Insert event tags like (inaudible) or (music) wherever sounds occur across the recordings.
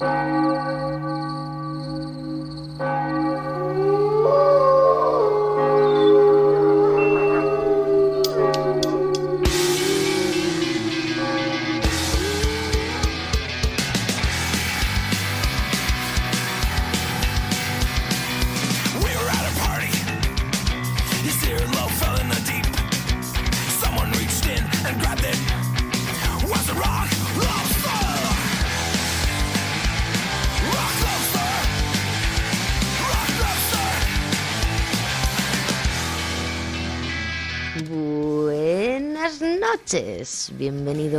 Música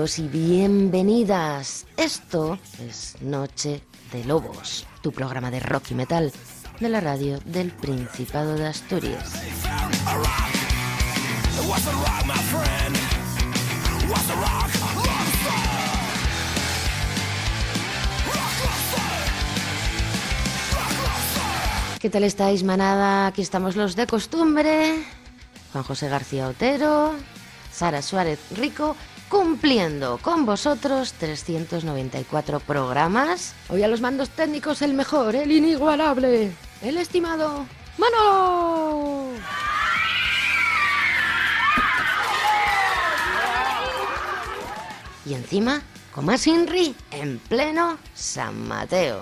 y bienvenidas. Esto es Noche de Lobos, tu programa de rock y metal de la radio del Principado de Asturias. ¿Qué tal estáis, manada? Aquí estamos los de costumbre. Juan José García Otero, Sara Suárez Rico, cumpliendo con vosotros 394 programas. Hoy a los mandos técnicos el mejor, el inigualable, el estimado Manolo. Y encima, con más Inri, en pleno San Mateo.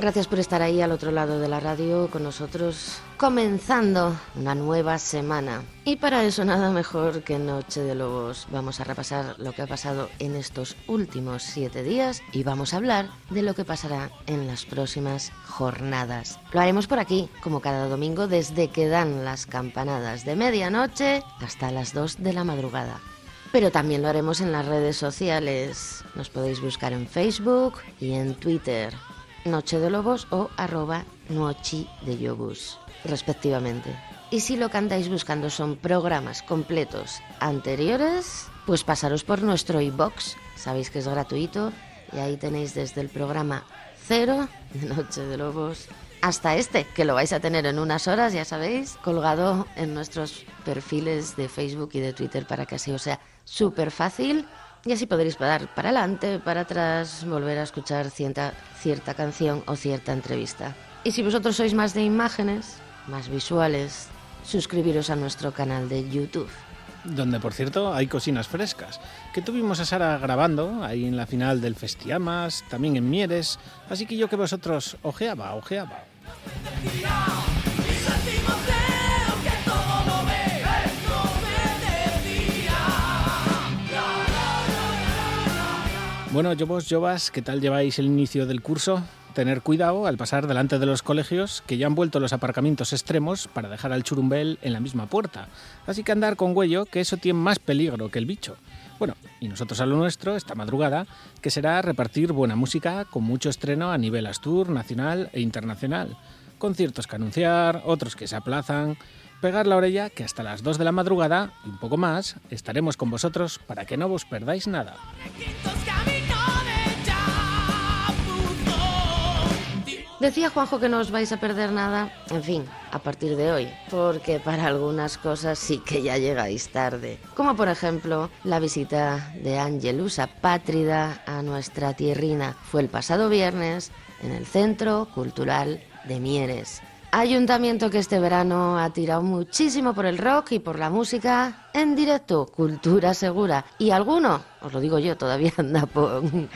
Gracias por estar ahí al otro lado de la radio con nosotros, comenzando una nueva semana. Y para eso nada mejor que Noche de Lobos. Vamos a repasar lo que ha pasado en estos últimos siete días y vamos a hablar de lo que pasará en las próximas jornadas. Lo haremos por aquí, como cada domingo, desde que dan las campanadas de medianoche hasta las dos de la madrugada pero también lo haremos en las redes sociales. Nos podéis buscar en Facebook y en Twitter. Noche de Lobos o arroba Nochi de Yobus, respectivamente. Y si lo que buscando son programas completos anteriores, pues pasaros por nuestro iBox. Sabéis que es gratuito y ahí tenéis desde el programa cero de (laughs) Noche de Lobos hasta este, que lo vais a tener en unas horas, ya sabéis, colgado en nuestros perfiles de Facebook y de Twitter para que así os sea súper fácil y así podréis dar para adelante, para atrás, volver a escuchar cierta, cierta canción o cierta entrevista. Y si vosotros sois más de imágenes, más visuales, suscribiros a nuestro canal de YouTube. Donde, por cierto, hay cocinas frescas. Que tuvimos a Sara grabando ahí en la final del Festiamas, también en Mieres. Así que yo que vosotros ojeaba, ojeaba. Bueno, Jovos, Jovas, ¿qué tal lleváis el inicio del curso? Tener cuidado al pasar delante de los colegios que ya han vuelto los aparcamientos extremos para dejar al churumbel en la misma puerta. Así que andar con huello, que eso tiene más peligro que el bicho. Bueno, y nosotros a lo nuestro, esta madrugada, que será repartir buena música con mucho estreno a nivel Astur, nacional e internacional. Conciertos que anunciar, otros que se aplazan. Pegar la orella que hasta las 2 de la madrugada y un poco más estaremos con vosotros para que no os perdáis nada. Decía Juanjo que no os vais a perder nada, en fin, a partir de hoy, porque para algunas cosas sí que ya llegáis tarde, como por ejemplo la visita de Angelusa Pátrida a nuestra tierrina. Fue el pasado viernes en el Centro Cultural de Mieres. Ayuntamiento que este verano ha tirado muchísimo por el rock y por la música en directo, cultura segura. Y alguno, os lo digo yo, todavía (laughs) anda con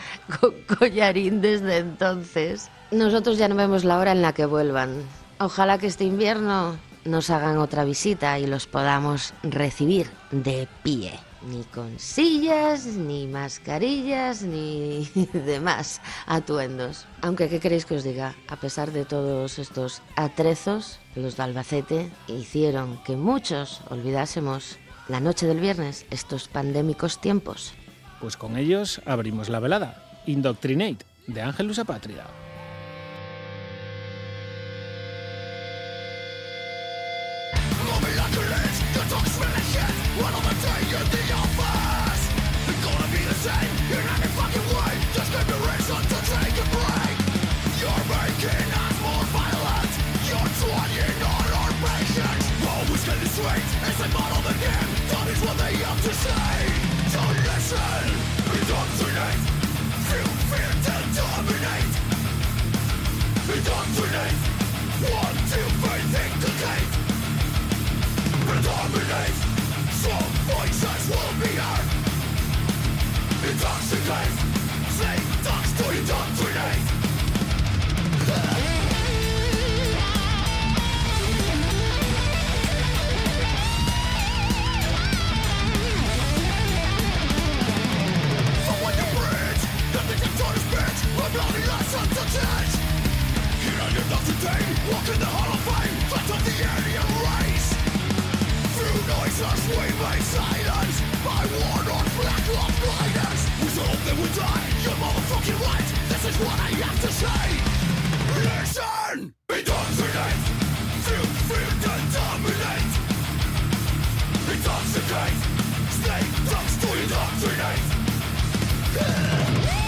collarín desde entonces. Nosotros ya no vemos la hora en la que vuelvan. Ojalá que este invierno nos hagan otra visita y los podamos recibir de pie. Ni con sillas, ni mascarillas, ni (laughs) demás atuendos. Aunque, ¿qué queréis que os diga? A pesar de todos estos atrezos, los de Albacete hicieron que muchos olvidásemos la noche del viernes, estos pandémicos tiempos. Pues con ellos abrimos la velada. Indoctrinate, de Ángelus Apátrida. as I model the game. That is what they have to say. Indoctrinate fear to dominate. Indoctrinate What? Predominate voices will be heard. Intoxicate Snake dogs to indoctrinate bloody lesson to teach Here I am walk in the hall of fame Fight of the alien race Through noises we made silence By war on black love blindness We all that we die, You motherfucking right This is what I have to say Listen! Be Feel fear and dominate Intoxicate Snake talks to indoctrinate yeah.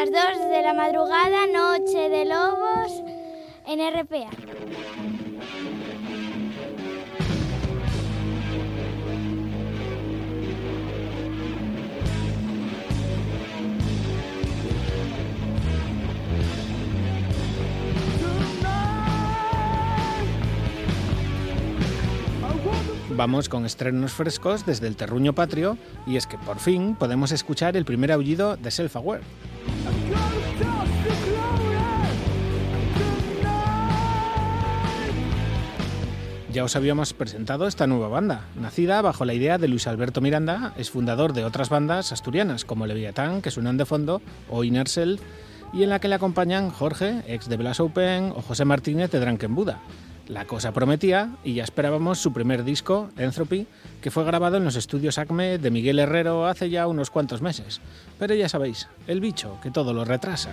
Las 2 de la madrugada, Noche de Lobos, en RPA. Vamos con estrenos frescos desde el terruño patrio y es que por fin podemos escuchar el primer aullido de Self-Aware. Ya os habíamos presentado esta nueva banda, nacida bajo la idea de Luis Alberto Miranda, es fundador de otras bandas asturianas como Leviatán, que suenan de fondo, o Inner Self, y en la que le acompañan Jorge, ex de Blas Open, o José Martínez de Drunken Buda. La cosa prometía y ya esperábamos su primer disco, Entropy, que fue grabado en los estudios Acme de Miguel Herrero hace ya unos cuantos meses. Pero ya sabéis, el bicho que todo lo retrasa.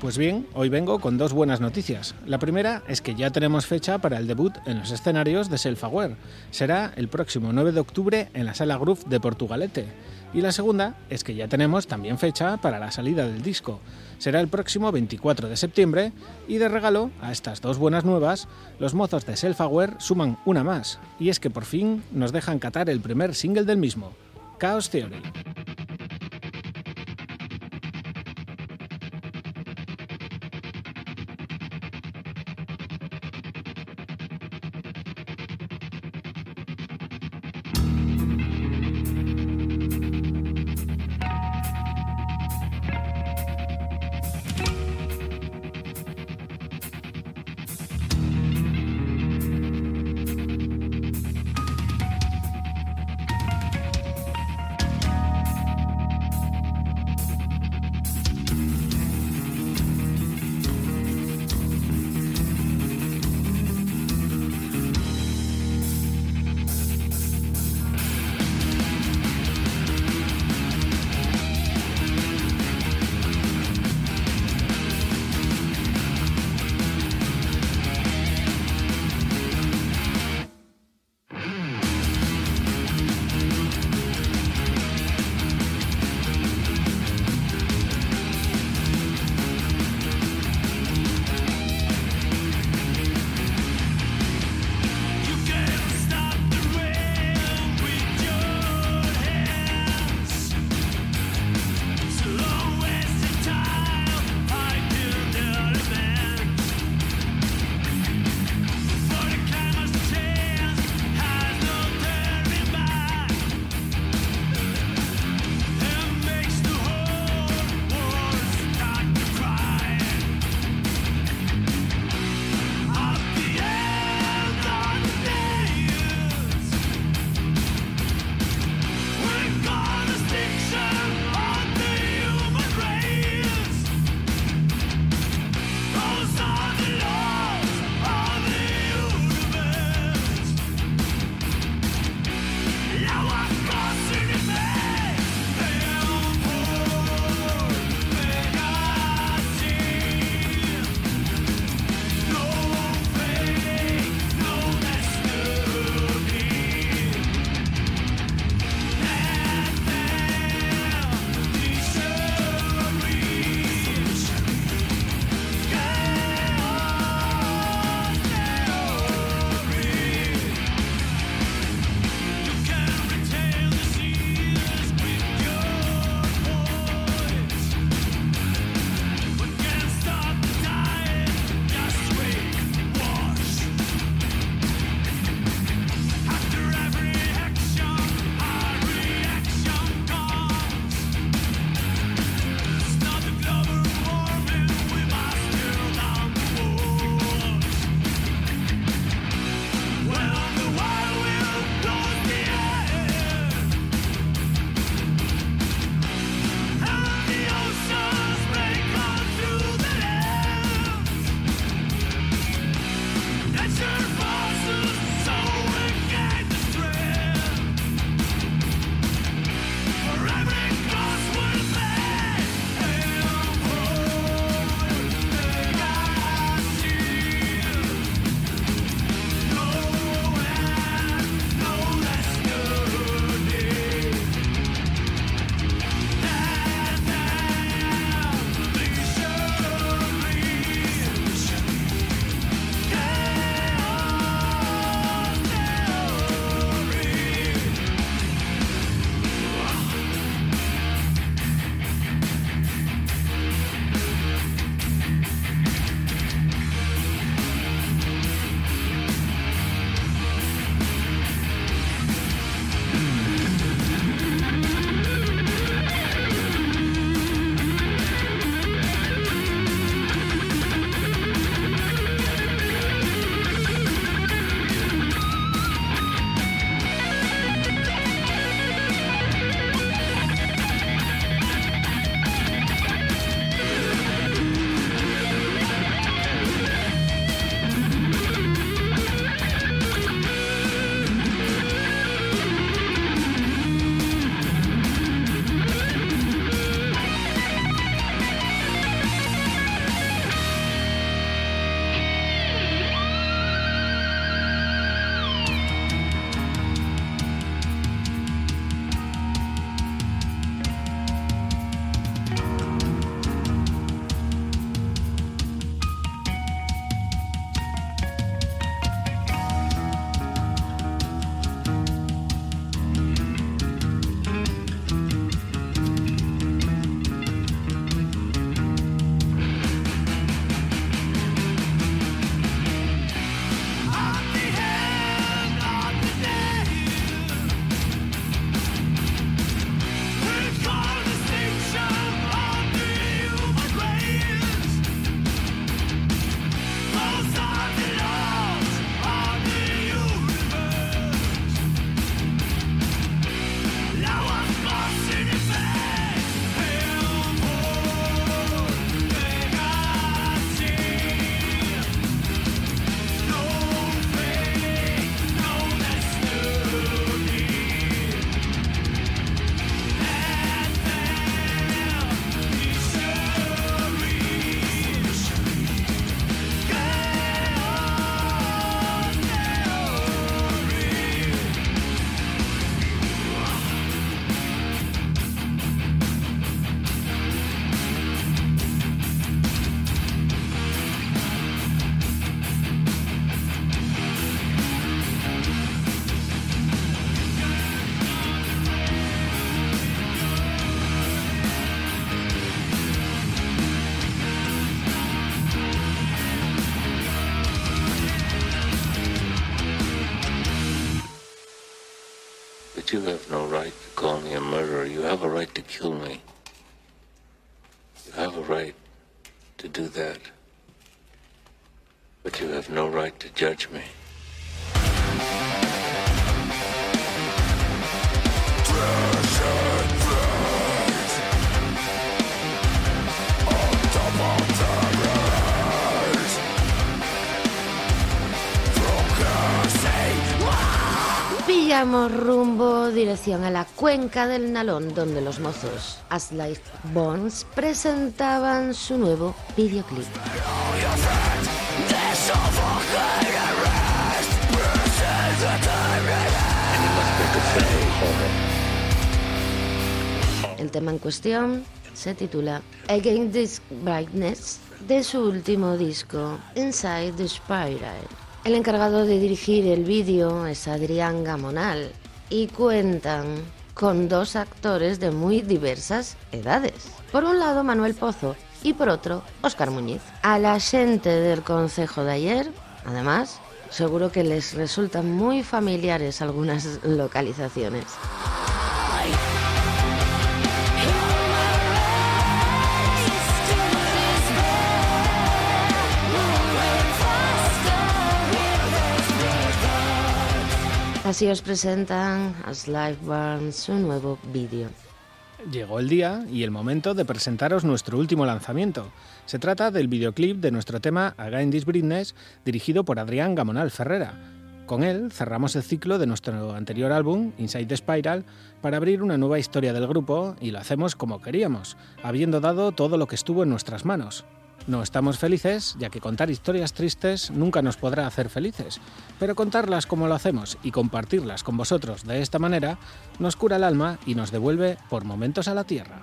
Pues bien, hoy vengo con dos buenas noticias. La primera es que ya tenemos fecha para el debut en los escenarios de Self-Aware. Será el próximo 9 de octubre en la Sala Groove de Portugalete. Y la segunda es que ya tenemos también fecha para la salida del disco. Será el próximo 24 de septiembre y de regalo a estas dos buenas nuevas, los mozos de Self-Aware suman una más, y es que por fin nos dejan catar el primer single del mismo, Chaos Theory. Judge me. Pillamos rumbo dirección a la cuenca del Nalón, donde los mozos As Life Bones presentaban su nuevo videoclip. El tema en cuestión se titula Against This Brightness de su último disco Inside the Spiral. El encargado de dirigir el vídeo es Adrián Gamonal y cuentan con dos actores de muy diversas edades. Por un lado Manuel Pozo y por otro Óscar Muñiz. A la del consejo de ayer, además, seguro que les resultan muy familiares algunas localizaciones. Así os presentan As Life Burns su nuevo vídeo. Llegó el día y el momento de presentaros nuestro último lanzamiento. Se trata del videoclip de nuestro tema Again This Britness, dirigido por Adrián Gamonal Ferrera. Con él cerramos el ciclo de nuestro anterior álbum, Inside the Spiral, para abrir una nueva historia del grupo y lo hacemos como queríamos, habiendo dado todo lo que estuvo en nuestras manos. No estamos felices, ya que contar historias tristes nunca nos podrá hacer felices, pero contarlas como lo hacemos y compartirlas con vosotros de esta manera nos cura el alma y nos devuelve por momentos a la tierra.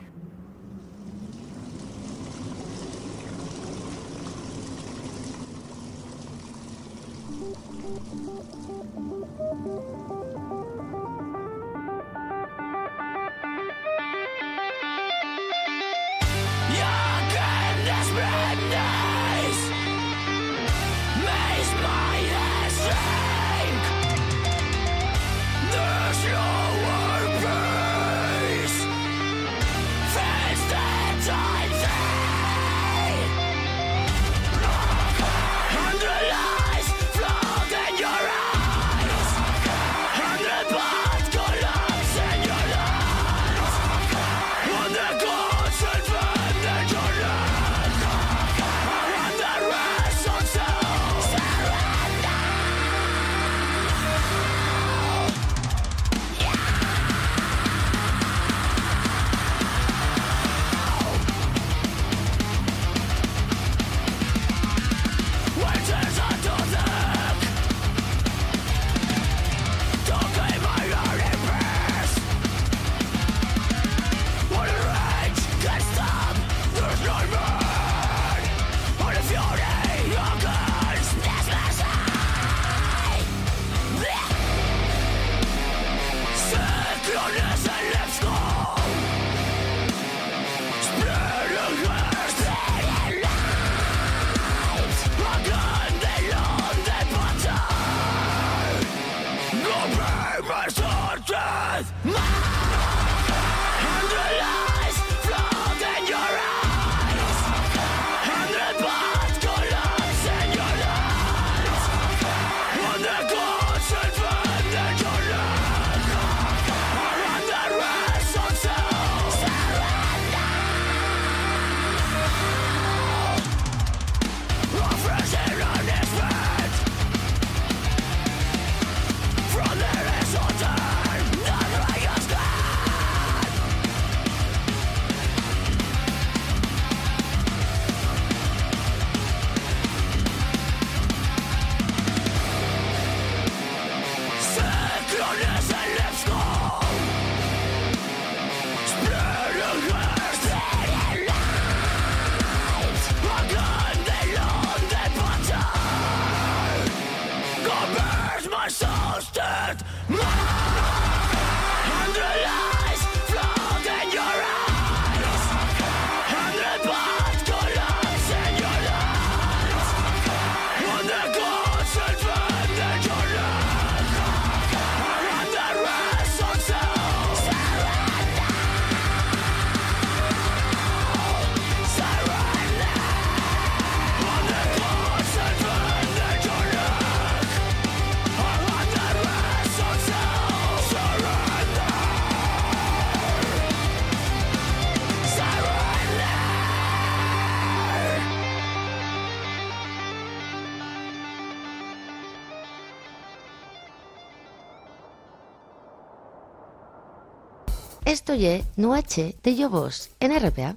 Esto ye Noche de Lobos en RPA.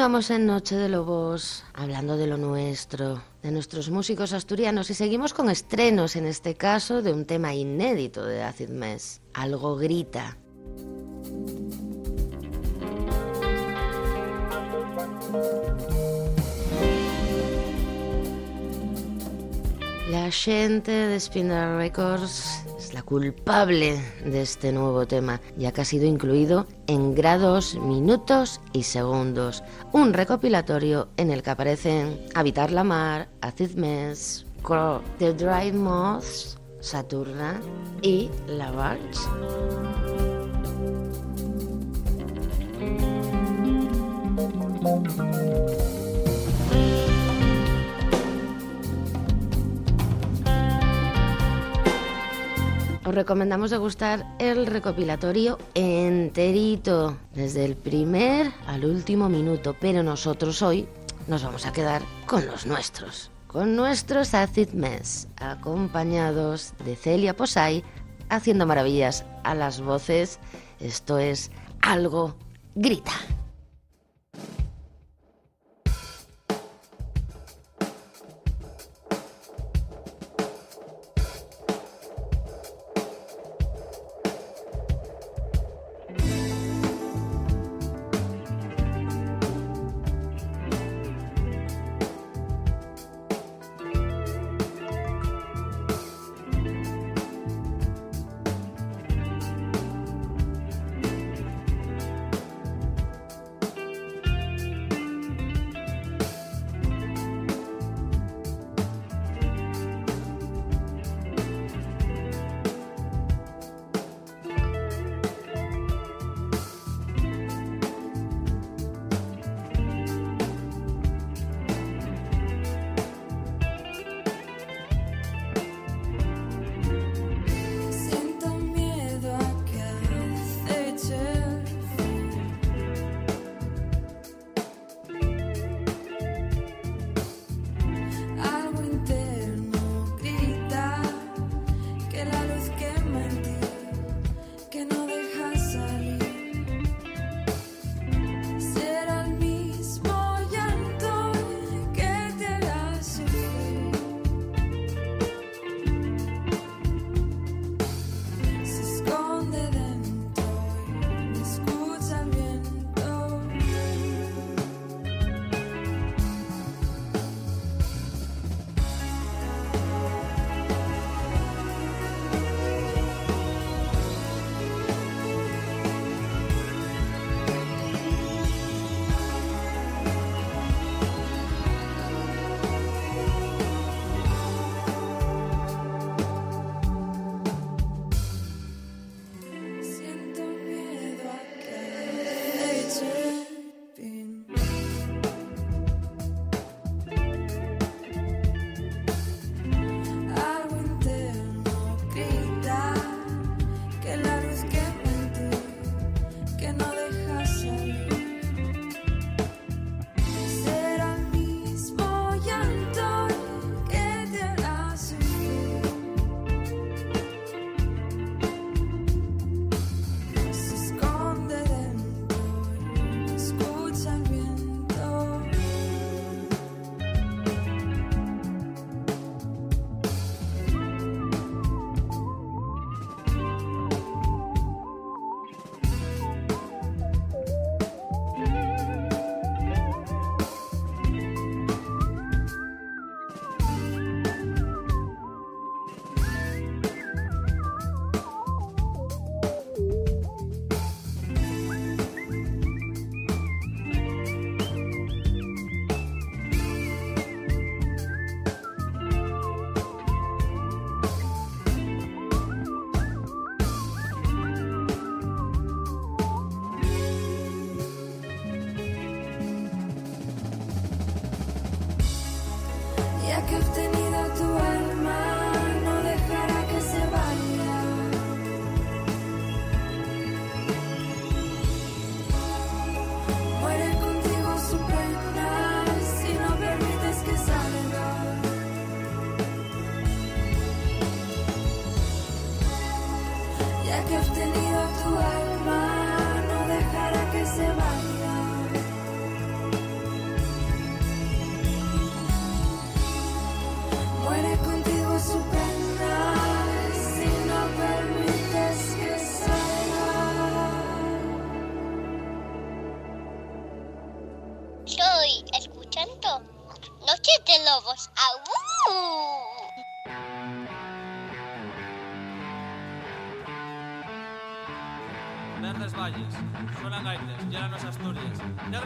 Continuamos en Noche de Lobos hablando de lo nuestro, de nuestros músicos asturianos y seguimos con estrenos, en este caso de un tema inédito de Acid Mess, Algo Grita. La gente de Spinner Records la culpable de este nuevo tema, ya que ha sido incluido en grados, minutos y segundos. Un recopilatorio en el que aparecen Habitar la Mar, Acid Mess, Crow, The Dry Moths, Saturna y La Barge. Os recomendamos degustar el recopilatorio enterito, desde el primer al último minuto, pero nosotros hoy nos vamos a quedar con los nuestros, con nuestros Acid Mess, acompañados de Celia Posay, haciendo maravillas a las voces. Esto es algo grita.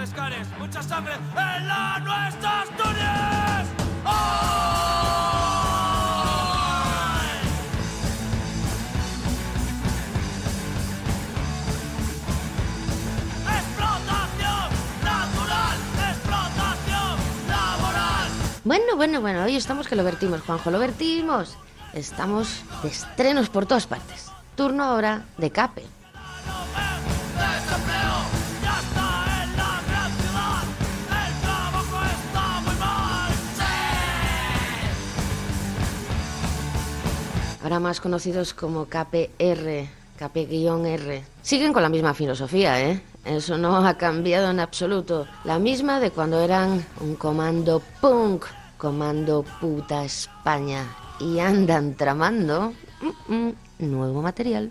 Negres cares, mucha sangre en la nuestra Asturias. Explotación natural, explotación laboral. Bueno, bueno, bueno, hoy estamos que lo vertimos, Juanjo, lo vertimos. Estamos de estrenos por todas partes. Turno ahora de Cape. Ahora más conocidos como KPR, KP-R. Siguen con la misma filosofía, ¿eh? Eso no ha cambiado en absoluto. La misma de cuando eran un comando punk, comando puta España. Y andan tramando mm, mm, nuevo material.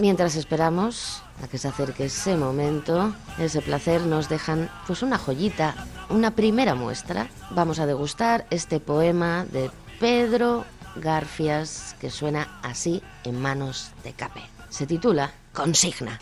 Mientras esperamos a que se acerque ese momento, ese placer, nos dejan pues una joyita, una primera muestra. Vamos a degustar este poema de Pedro Garfias que suena así en manos de Cape. Se titula Consigna.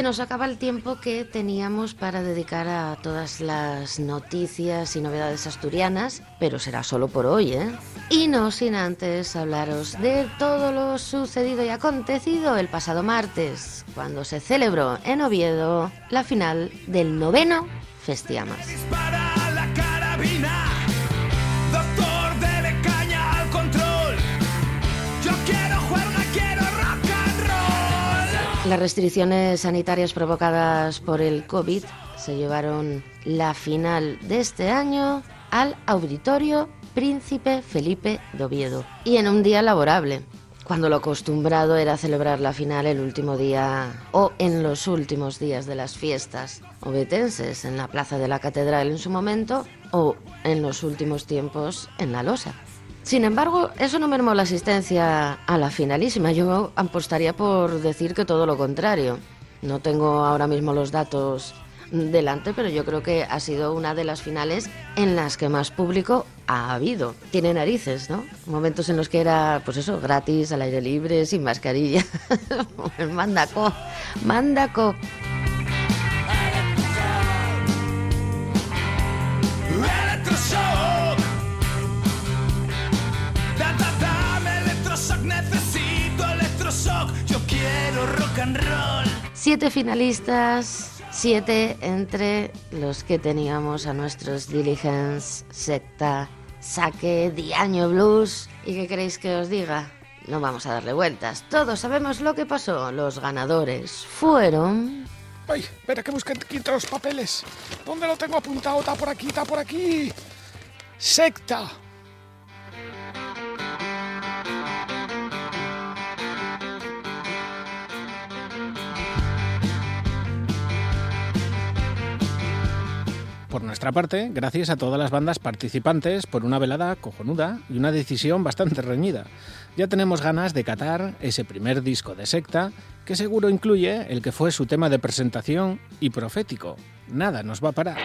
Se nos acaba el tiempo que teníamos para dedicar a todas las noticias y novedades asturianas, pero será solo por hoy, ¿eh? Y no sin antes hablaros de todo lo sucedido y acontecido el pasado martes, cuando se celebró en Oviedo la final del noveno Festiamas. Las restricciones sanitarias provocadas por el COVID se llevaron la final de este año al Auditorio Príncipe Felipe de Oviedo y en un día laborable, cuando lo acostumbrado era celebrar la final el último día o en los últimos días de las fiestas obetenses en la Plaza de la Catedral en su momento o en los últimos tiempos en la Losa. Sin embargo, eso no mermó la asistencia a la finalísima. Yo apostaría por decir que todo lo contrario. No tengo ahora mismo los datos delante, pero yo creo que ha sido una de las finales en las que más público ha habido. Tiene narices, ¿no? Momentos en los que era, pues eso, gratis, al aire libre, sin mascarilla. (laughs) Mandaco, mandaco. Yo quiero rock and roll. Siete finalistas, siete entre los que teníamos a nuestros Diligence, Secta, Saque, Diaño Blues. ¿Y qué queréis que os diga? No vamos a darle vueltas. Todos sabemos lo que pasó. Los ganadores fueron... Ay, espera que busque aquí entre los papeles. ¿Dónde lo tengo apuntado? Está por aquí, está por aquí. Secta. Por nuestra parte, gracias a todas las bandas participantes por una velada cojonuda y una decisión bastante reñida. Ya tenemos ganas de catar ese primer disco de secta, que seguro incluye el que fue su tema de presentación y profético. Nada nos va a parar.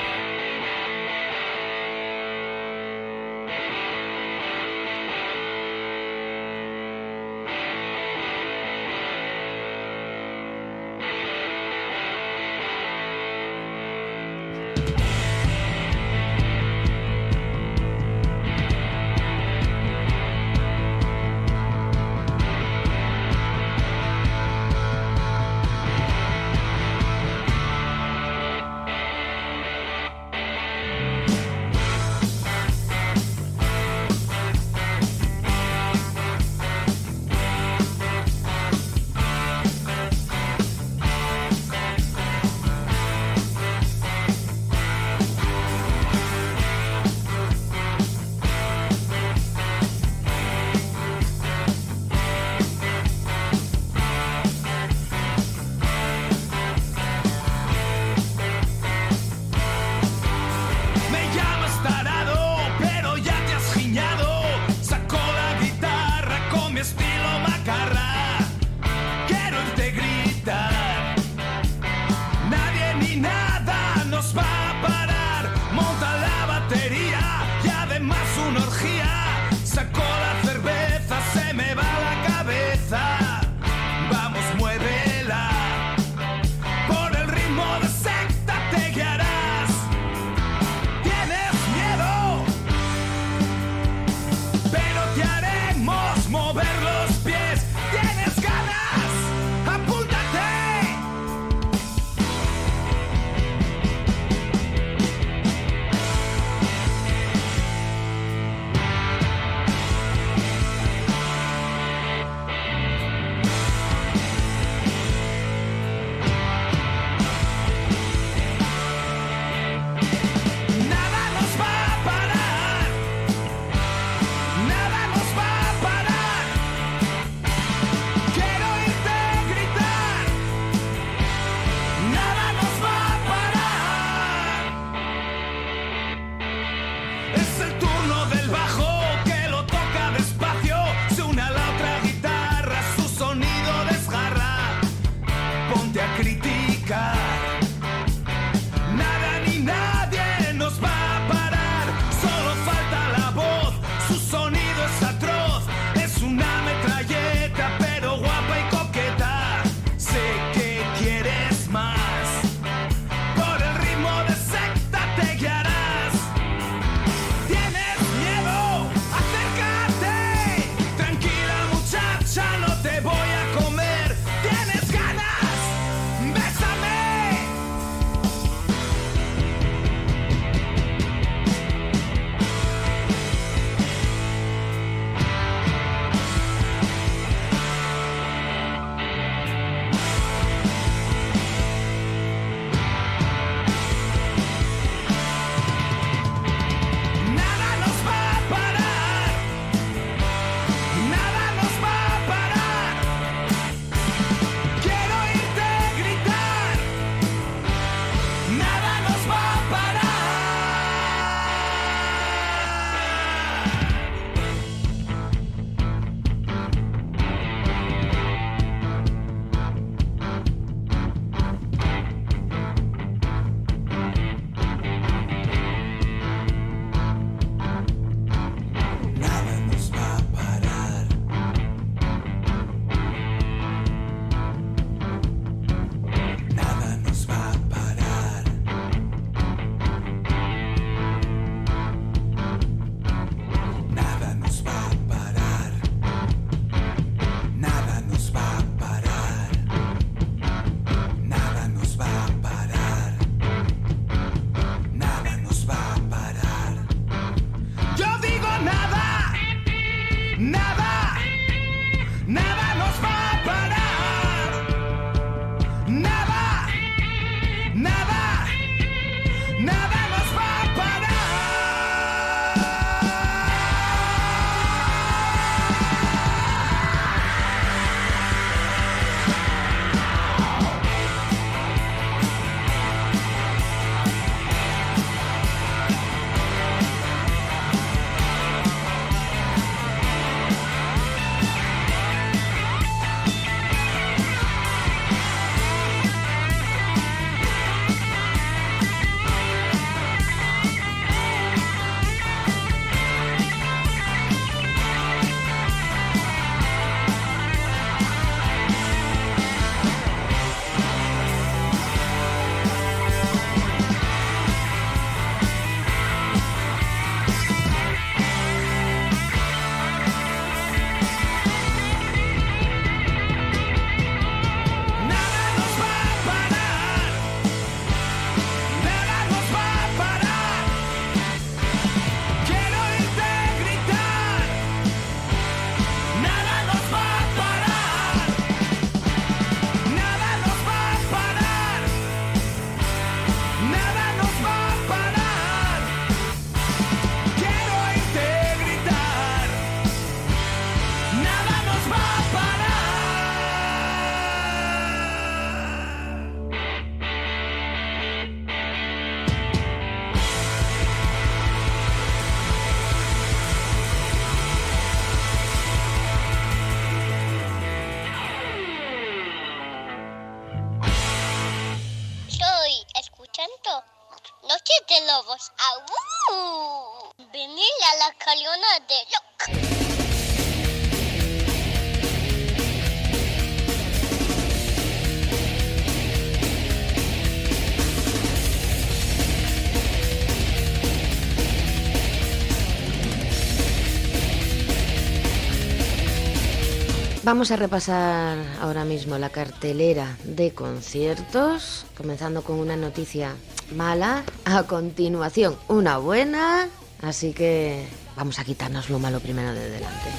Vamos a repasar ahora mismo la cartelera de conciertos, comenzando con una noticia mala, a continuación una buena, así que vamos a quitarnos lo malo primero de delante.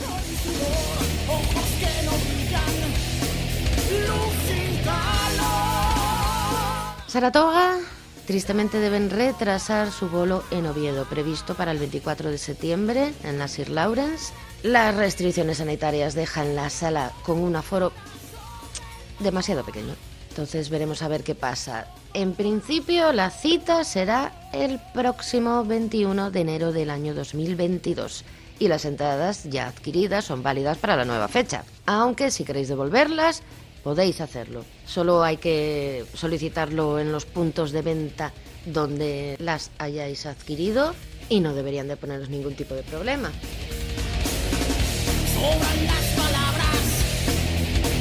Saratoga tristemente deben retrasar su bolo en Oviedo, previsto para el 24 de septiembre en la Sir Lawrence. Las restricciones sanitarias dejan la sala con un aforo demasiado pequeño. Entonces veremos a ver qué pasa. En principio la cita será el próximo 21 de enero del año 2022 y las entradas ya adquiridas son válidas para la nueva fecha. Aunque si queréis devolverlas podéis hacerlo. Solo hay que solicitarlo en los puntos de venta donde las hayáis adquirido y no deberían de poneros ningún tipo de problema. Sobran las palabras,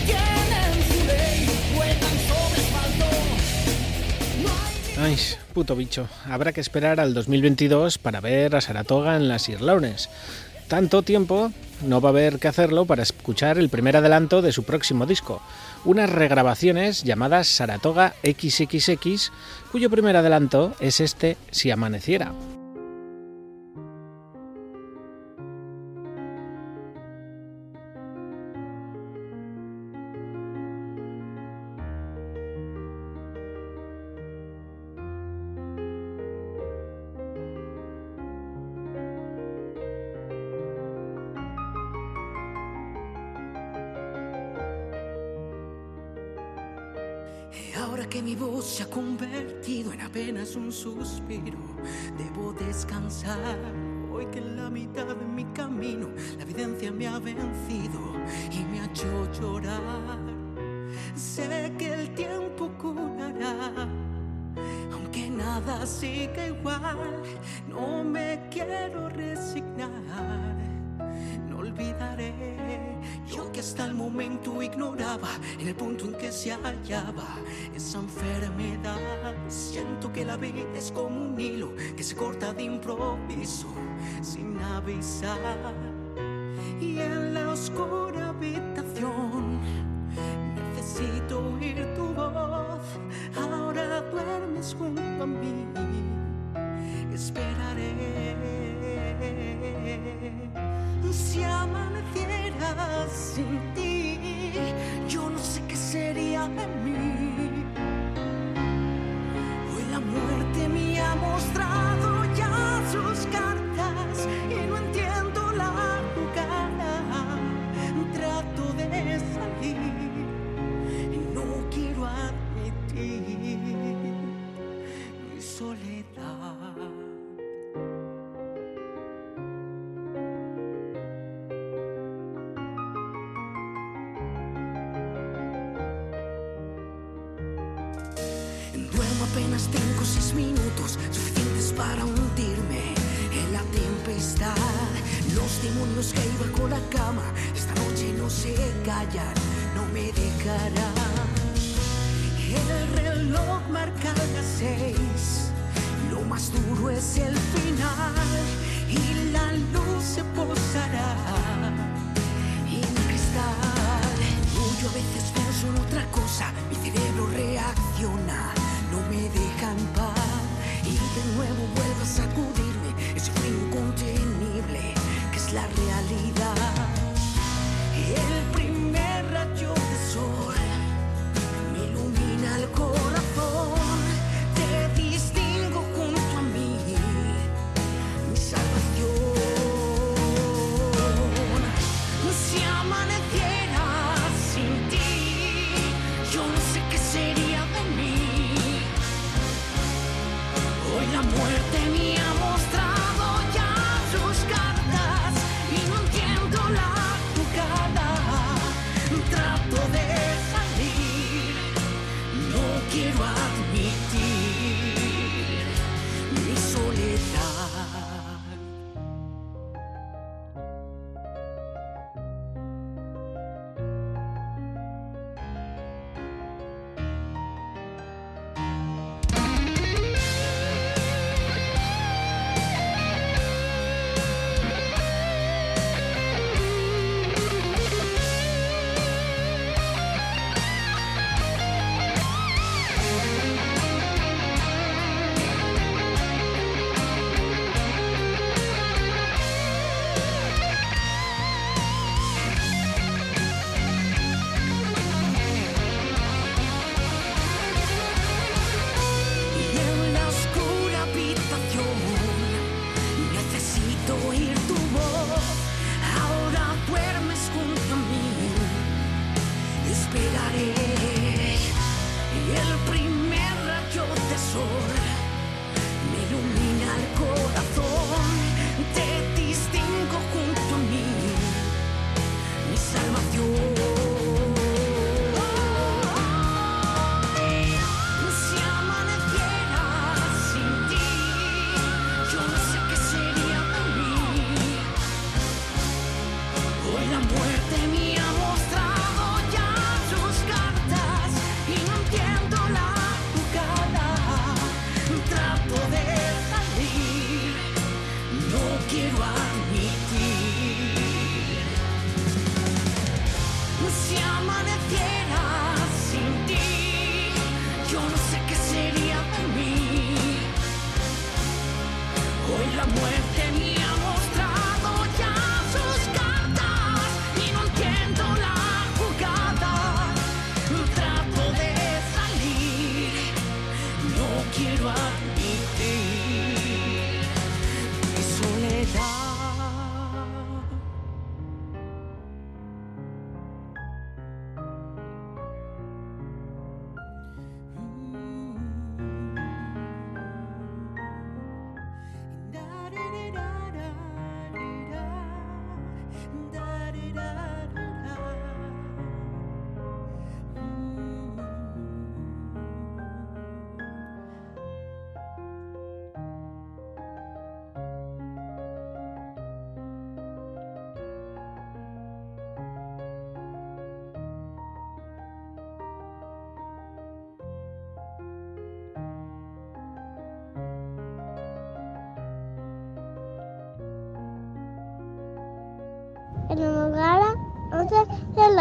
tienen su ley, juegan sobre asfalto. No hay Ay, puto bicho. Habrá que esperar al 2022 para ver a Saratoga en las Lawrence. Tanto tiempo no va a haber que hacerlo para escuchar el primer adelanto de su próximo disco, unas regrabaciones llamadas Saratoga XXX, cuyo primer adelanto es este Si amaneciera.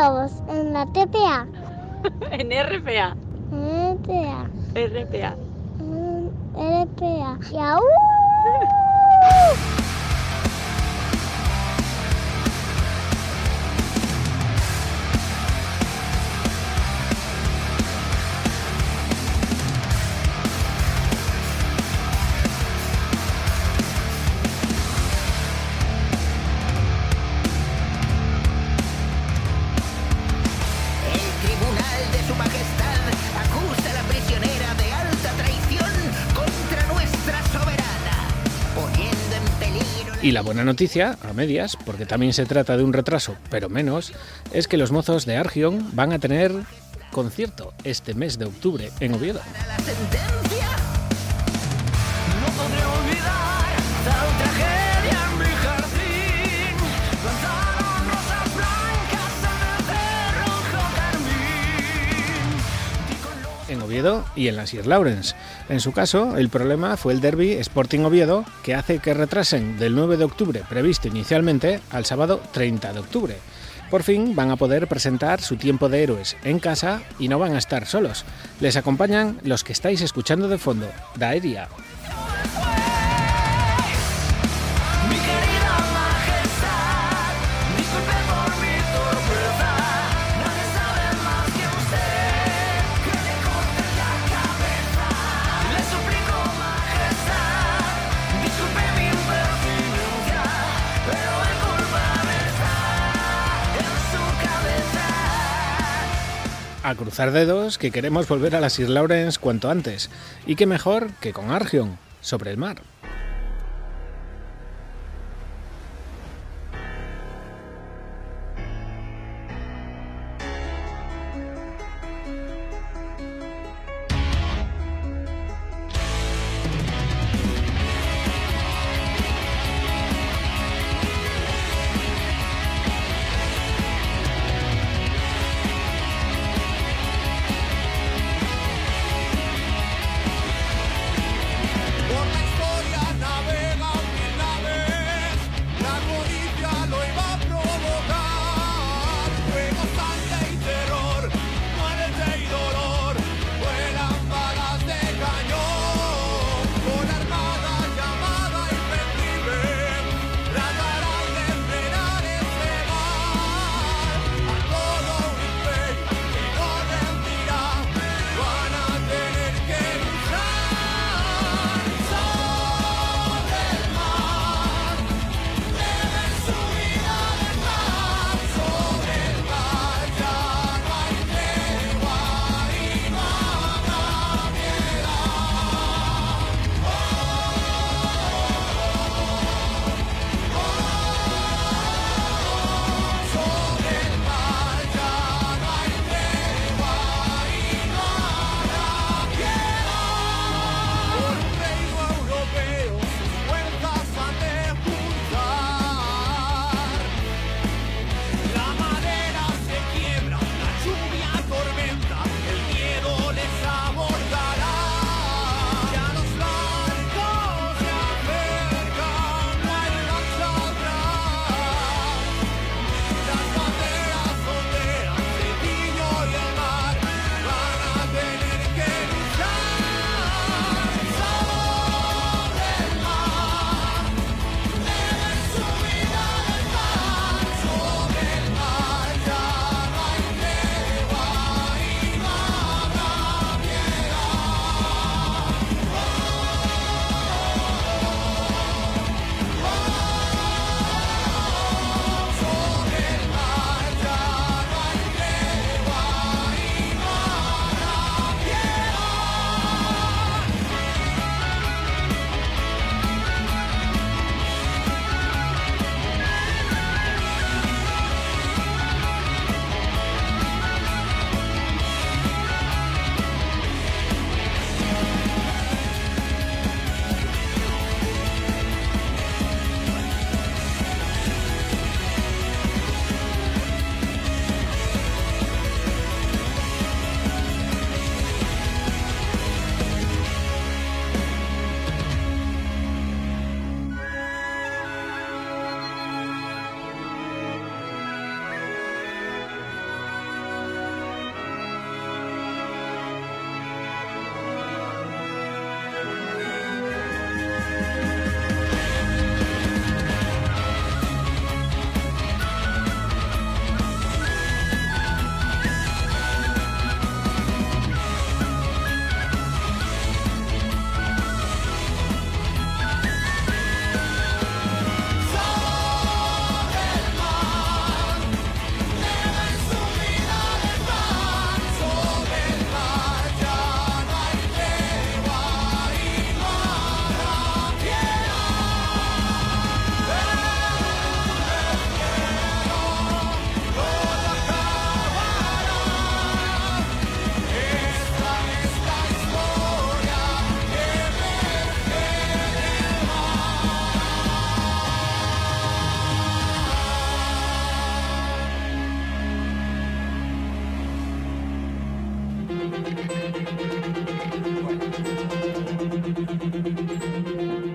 En la TPA. (laughs) en RPA. En. RPA. En RPA. Y aún. Noticia, a medias, porque también se trata de un retraso, pero menos, es que los mozos de Argion van a tener concierto este mes de octubre en Oviedo. en Oviedo y en la Sir Lawrence. En su caso, el problema fue el derby Sporting Oviedo, que hace que retrasen del 9 de octubre, previsto inicialmente, al sábado 30 de octubre. Por fin van a poder presentar su tiempo de héroes en casa y no van a estar solos. Les acompañan los que estáis escuchando de fondo, Daeria, a cruzar dedos que queremos volver a la Sir Lawrence cuanto antes. Y qué mejor que con Argion, sobre el mar.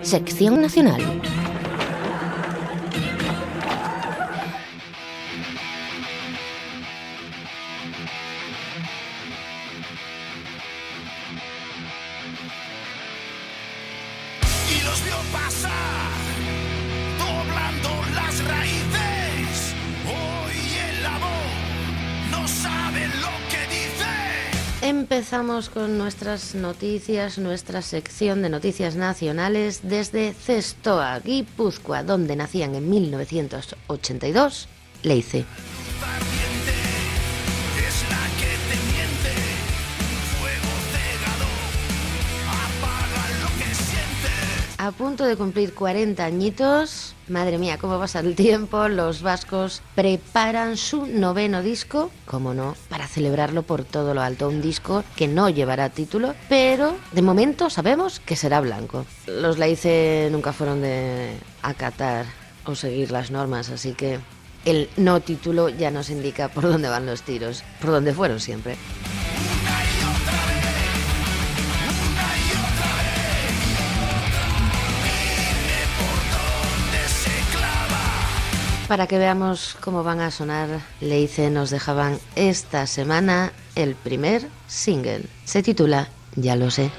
Sección Nacional. Con nuestras noticias, nuestra sección de noticias nacionales desde Cestoa, Guipúzcoa, donde nacían en 1982 Leice. A punto de cumplir 40 añitos, madre mía, cómo pasa el tiempo, los vascos preparan su noveno disco, como no, para celebrarlo por todo lo alto, un disco que no llevará título, pero de momento sabemos que será blanco. Los Leice nunca fueron de acatar o seguir las normas, así que el no título ya nos indica por dónde van los tiros, por dónde fueron siempre. Para que veamos cómo van a sonar, Leice nos dejaban esta semana el primer single. Se titula Ya lo sé.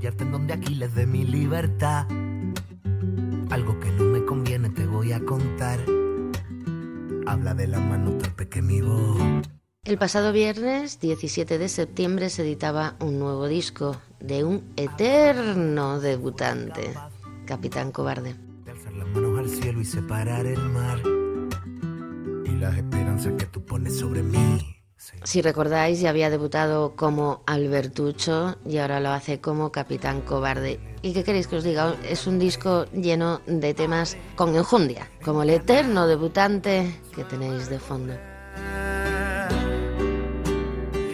Roto y el tendón de Aquiles de mi libertad. Algo que no me conviene te voy a contar. Habla de la mano torpe que mi voz. El pasado viernes 17 de septiembre se editaba un nuevo disco de un eterno debutante, Capitán Cobarde. De alzar las manos al cielo y separar el mar. Y las esperanzas que tú pones sobre mí. Si recordáis, ya había debutado como Albertucho y ahora lo hace como Capitán Cobarde. ¿Y qué queréis que os diga? Es un disco lleno de temas con enjundia, como el eterno debutante que tenéis de fondo.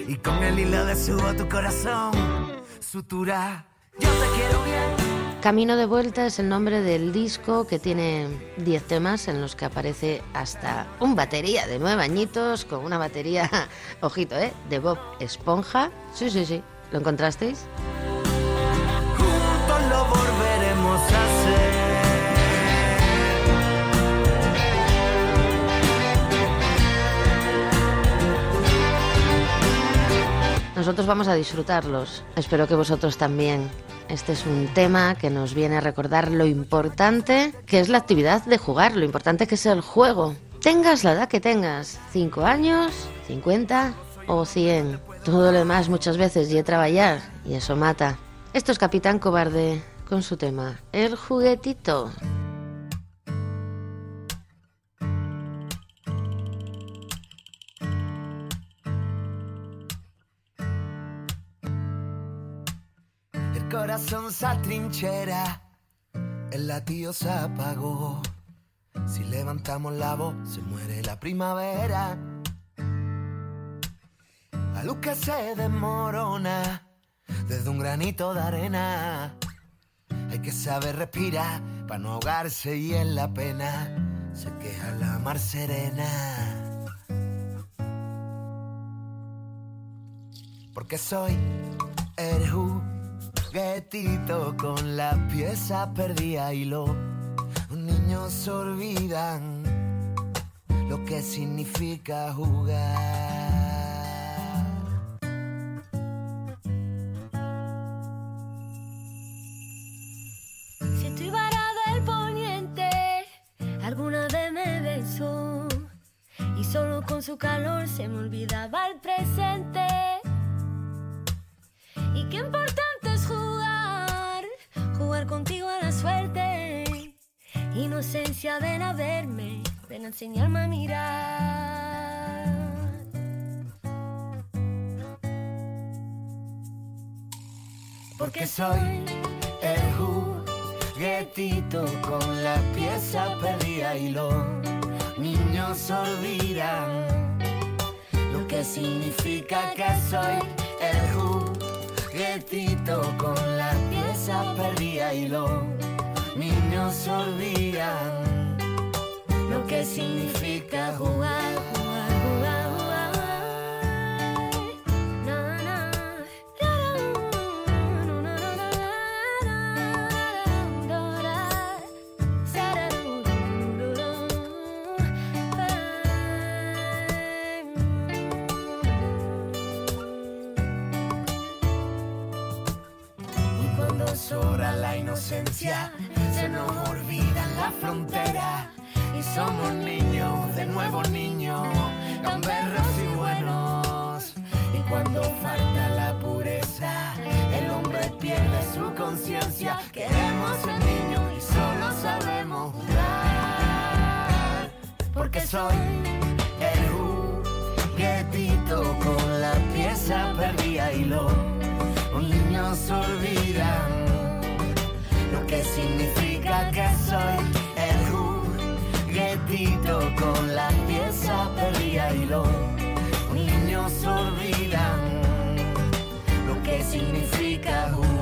Y con el hilo de su tu corazón, sutura. Yo te quiero bien. Camino de vuelta es el nombre del disco que tiene 10 temas en los que aparece hasta un batería de nueve añitos con una batería, (laughs) ojito, ¿eh? De Bob Esponja. Sí, sí, sí. ¿Lo encontrasteis? Nosotros vamos a disfrutarlos. Espero que vosotros también. Este es un tema que nos viene a recordar lo importante que es la actividad de jugar, lo importante que es el juego. Tengas la edad que tengas, 5 años, 50 o 100. Todo lo demás muchas veces y trabajar y eso mata. Esto es Capitán Cobarde con su tema, el juguetito. Corazón se el latido se apagó. Si levantamos la voz, se muere la primavera. La luz que se desmorona desde un granito de arena. Hay que saber respirar para no ahogarse y en la pena se queja la mar serena. Porque soy el juguetito con la pieza perdida y los niños olvidan lo que significa jugar. Si estoy varado el poniente, alguna vez me besó y solo con su calor se me olvidaba el presente. Y qué jugar, contigo a la suerte. Inocencia, ven a verme, ven a enseñarme a mirar. Porque soy el juguetito con la pieza perdida y los niños olvidan lo que significa que soy el juguetito con la pieza perdida y los niños olvidan. Lo que significa jugar, inocencia se nos olvida la frontera y somos niños, de nuevo niños, gamberros y buenos. Y cuando falta la pureza, el hombre pierde su conciencia. Queremos ser niños y solo sabemos jugar, porque soy el juguetito con la pieza perdida y los niños olvidan que significa que soy el juguetito con la pieza perdida y lo un niño se olvida lo que significa jugar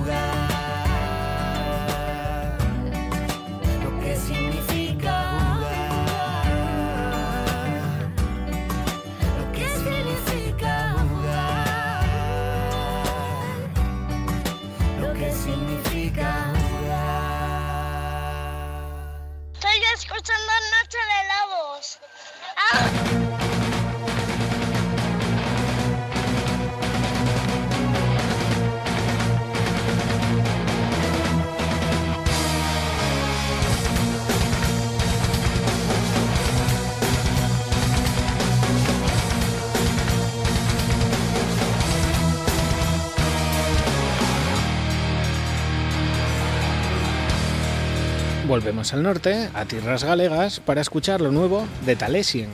Volvemos al norte, a tierras galegas, para escuchar lo nuevo de Talesien.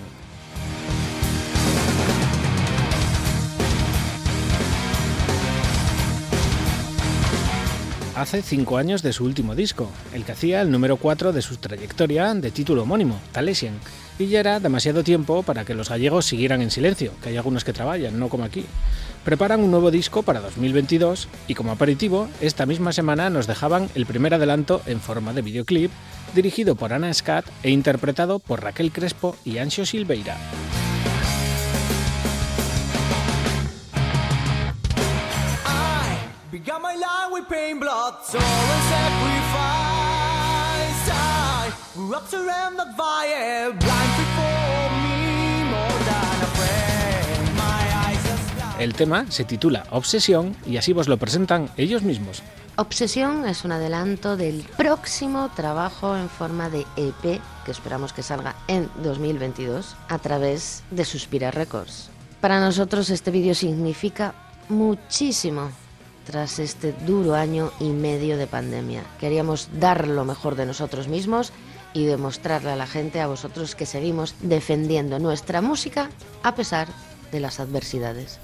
Hace cinco años de su último disco, el que hacía el número 4 de su trayectoria de título homónimo, Talesien, y ya era demasiado tiempo para que los gallegos siguieran en silencio, que hay algunos que trabajan, no como aquí. Preparan un nuevo disco para 2022 y como aperitivo, esta misma semana nos dejaban el primer adelanto en forma de videoclip, dirigido por Ana Scat e interpretado por Raquel Crespo y Anxio Silveira. El tema se titula Obsesión y así vos lo presentan ellos mismos. Obsesión es un adelanto del próximo trabajo en forma de EP que esperamos que salga en 2022 a través de Suspira Records. Para nosotros este vídeo significa muchísimo tras este duro año y medio de pandemia. Queríamos dar lo mejor de nosotros mismos y demostrarle a la gente, a vosotros, que seguimos defendiendo nuestra música a pesar de las adversidades.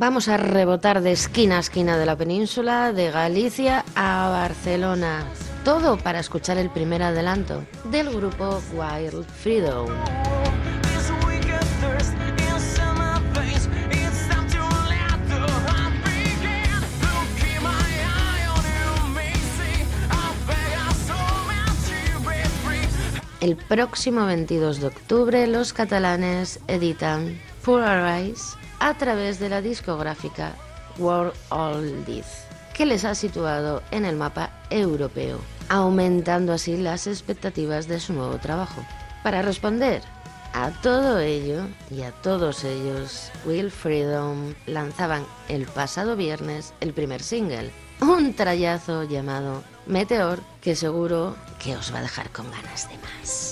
Vamos a rebotar de esquina a esquina de la península, de Galicia a Barcelona. Todo para escuchar el primer adelanto del grupo Wild Freedom. El próximo 22 de octubre los catalanes editan For Our Eyes a través de la discográfica World Oldies, que les ha situado en el mapa europeo, aumentando así las expectativas de su nuevo trabajo. Para responder a todo ello y a todos ellos, Will Freedom lanzaban el pasado viernes el primer single, un trayazo llamado Meteor, que seguro que os va a dejar con ganas de más.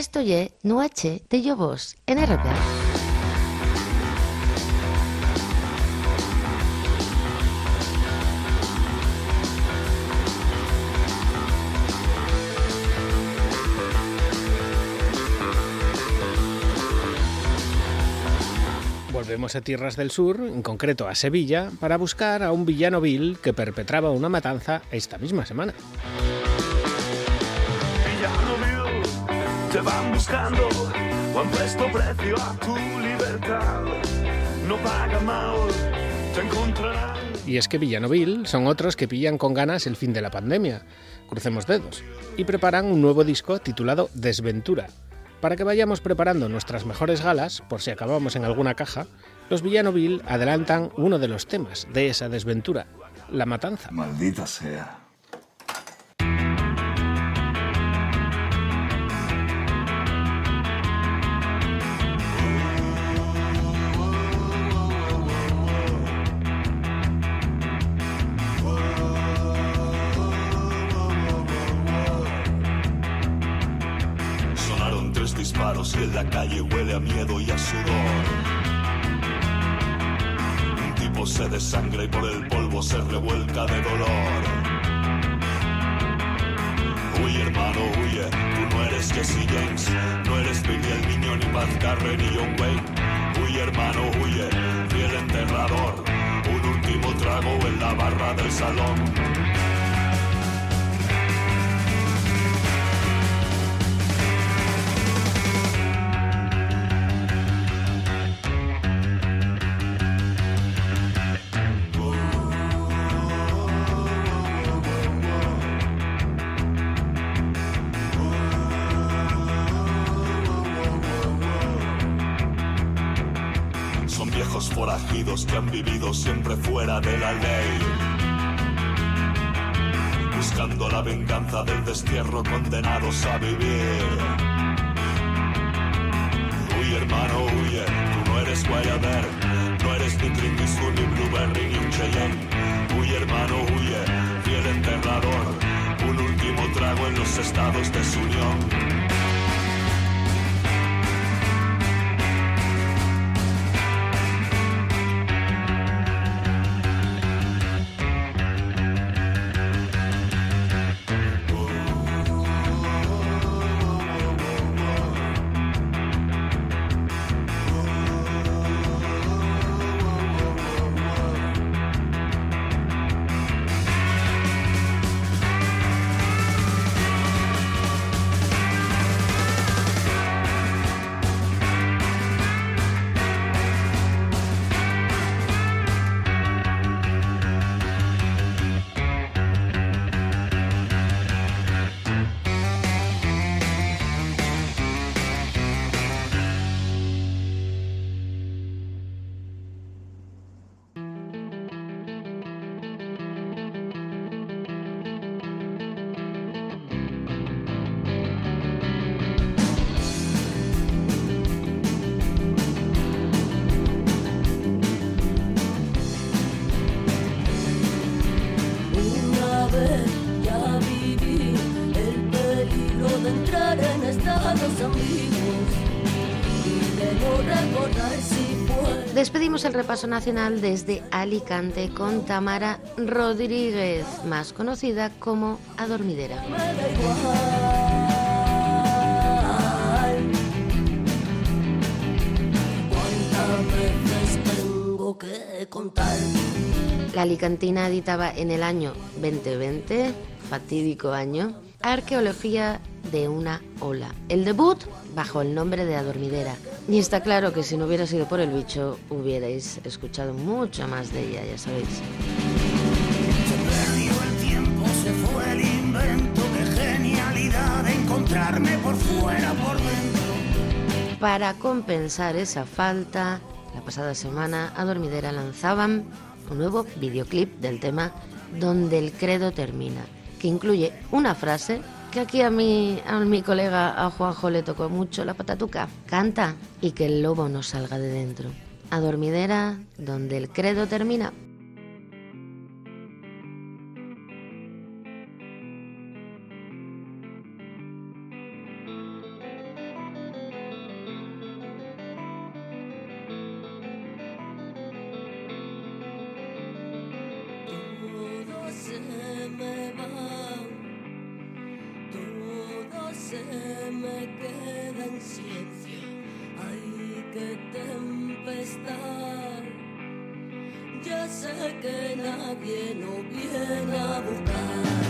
Esto ye Nuache de Yobos en RPA. Volvemos a Tierras del Sur, en concreto a Sevilla, para buscar a un villano vil que perpetraba una matanza esta misma semana. Buscando o han puesto precio a tu libertad. No paga mal, te encontrarán. Y es que Villano Vil son otros que pillan con ganas el fin de la pandemia, crucemos dedos, y preparan un nuevo disco titulado Desventura. Para que vayamos preparando nuestras mejores galas, por si acabamos en alguna caja, los Villano Vil adelantan uno de los temas de esa desventura, la matanza. Maldita sea. Calle huele a miedo y a sudor. Un tipo se desangra y por el polvo se revuelca de dolor. Huye hermano, huye, tú no eres Jesse James, no eres Biggie el niño, ni Bad Carre, ni John Wayne. Huye hermano, huye, fiel enterrador, un último trago en la barra del salón. Destierro, condenados a vivir. Huye, hermano, huye, tú no eres Guayaber, no eres ni Eastwood, ni Blueberry, ni un Cheyenne. Huye, hermano, huye, fiel enterrador, un último trago en los estados de su Despedimos el repaso nacional desde Alicante con Tamara Rodríguez, más conocida como Adormidera. La alicantina editaba en el año 2020, fatídico año, Arqueología de una ola. El debut bajo el nombre de Adormidera. Y está claro que si no hubiera sido por el bicho, hubierais escuchado mucho más de ella, ya sabéis. Perdió el tiempo, se fue el invento de genialidad de encontrarme por fuera, por dentro. Para compensar esa falta, la pasada semana Adormidera lanzaban un nuevo videoclip del tema Donde el credo termina, que incluye una frase que aquí a mi, a mi colega, a Juanjo, le tocó mucho la patatuca. Canta y que el lobo no salga de dentro. Adormidera, donde el credo termina. me queda en silencio. Ay, qué tempestad. Ya sé que nadie no viene a buscar.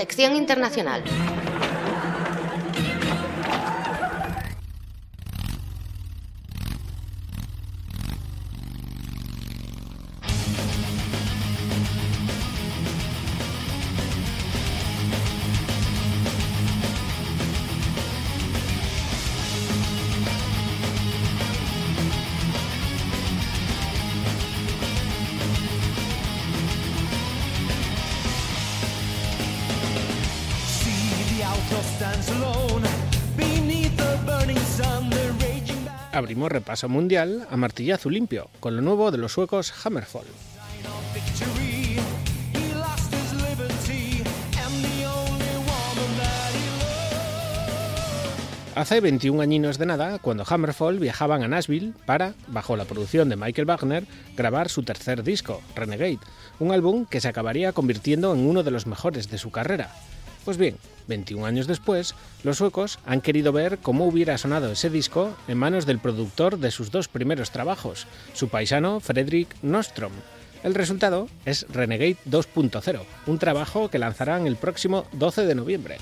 Sección internacional. Abrimos repaso mundial a martillazo limpio con lo nuevo de los suecos Hammerfall. Hace 21 añinos de nada, cuando Hammerfall viajaban a Nashville para, bajo la producción de Michael Wagner, grabar su tercer disco, Renegade, un álbum que se acabaría convirtiendo en uno de los mejores de su carrera. Pues bien, 21 años después, los suecos han querido ver cómo hubiera sonado ese disco en manos del productor de sus dos primeros trabajos, su paisano Fredrik Nostrom. El resultado es Renegade 2.0, un trabajo que lanzarán el próximo 12 de noviembre.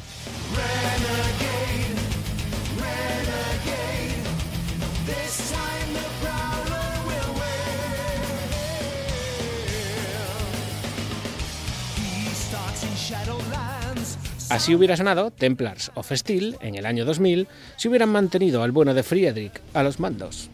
Así hubiera sonado Templars of Steel en el año 2000 si hubieran mantenido al bueno de Friedrich a los mandos.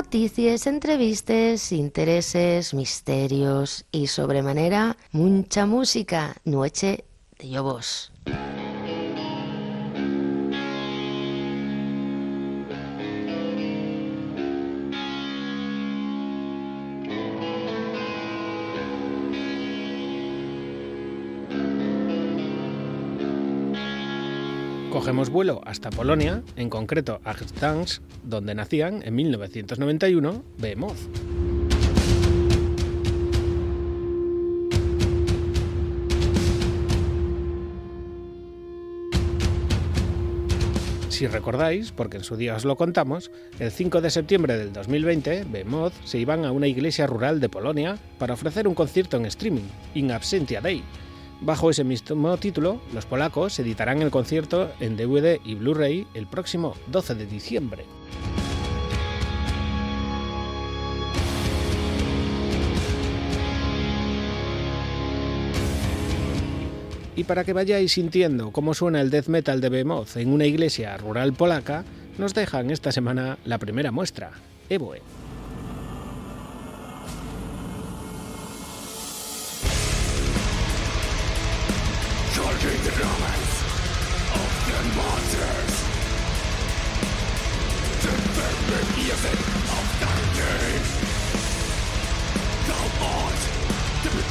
Noticias, entrevistas, intereses, misterios y sobremanera mucha música. Noche de Lobos. Cogemos vuelo hasta Polonia, en concreto a Gdansk, donde nacían en 1991 Behemoth. Si recordáis, porque en su día os lo contamos, el 5 de septiembre del 2020, Behemoth se iban a una iglesia rural de Polonia para ofrecer un concierto en streaming, In Absentia Dei. Bajo ese mismo título, los polacos editarán el concierto en DVD y Blu-ray el próximo 12 de diciembre. Y para que vayáis sintiendo cómo suena el death metal de Behemoth en una iglesia rural polaca, nos dejan esta semana la primera muestra, Evoe.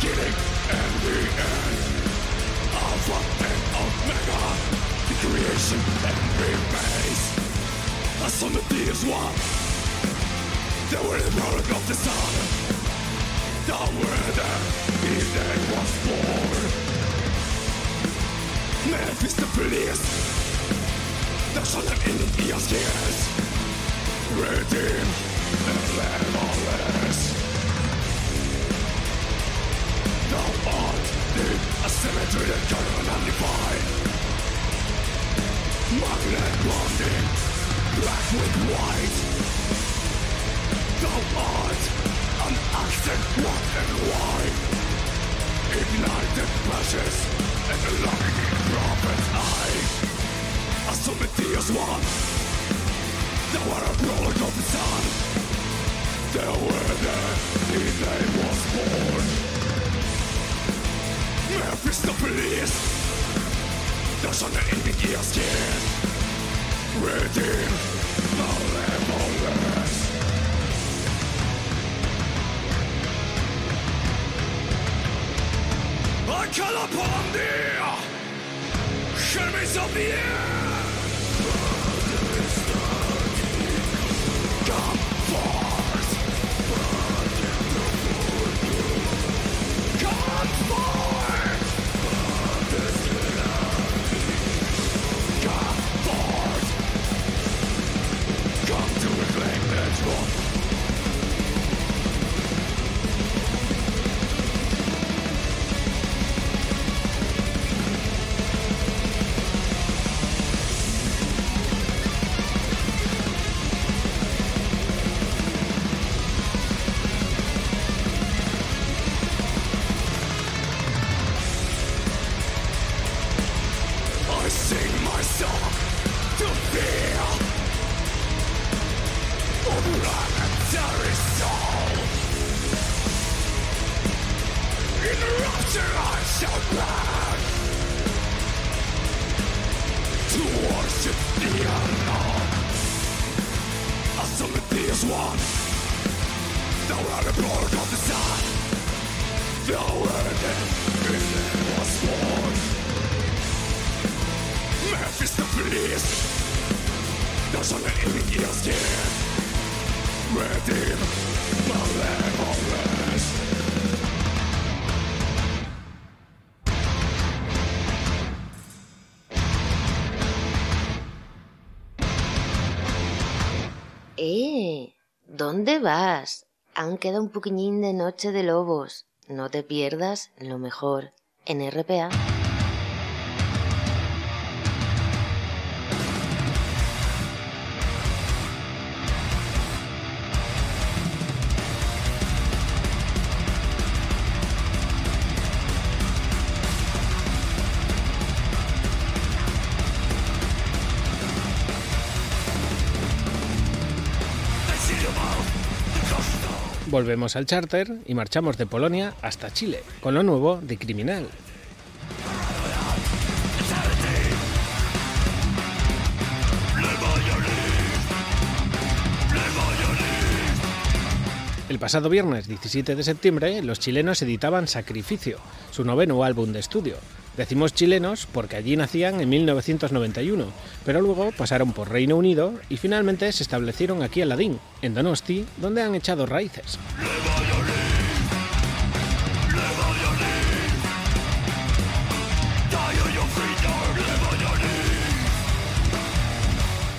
Beginning and the end Alpha and Omega The creation and remains A son of the is one They were the product of the sun Thou were the Eden was born Memphis the police Thou shalt have ended Eon's years Redeem and levelers Thou art in a cemetery that cannot unify Magnet blonding Black with white Thou art an accent what and white Ignited flashes and the longing prophet's eye A Prometheus one Thou art a product of the sun Thou were there, his was born where is the police? There's an enemy here scared the I call upon thee. Enemies of the air. Come forth. Come forth. ¿Dónde vas? Aún queda un poquillín de Noche de Lobos. No te pierdas lo mejor en RPA. Volvemos al charter y marchamos de Polonia hasta Chile, con lo nuevo de Criminal. El pasado viernes 17 de septiembre, los chilenos editaban Sacrificio, su noveno álbum de estudio. Decimos chilenos porque allí nacían en 1991, pero luego pasaron por Reino Unido y finalmente se establecieron aquí en Ladín, en Donosti, donde han echado raíces.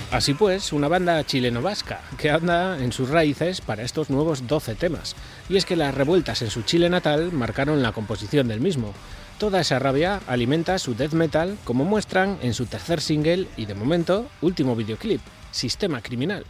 Así pues, una banda chileno-vasca que anda en sus raíces para estos nuevos 12 temas. Y es que las revueltas en su Chile natal marcaron la composición del mismo. Toda esa rabia alimenta su death metal, como muestran en su tercer single y de momento último videoclip, Sistema Criminal.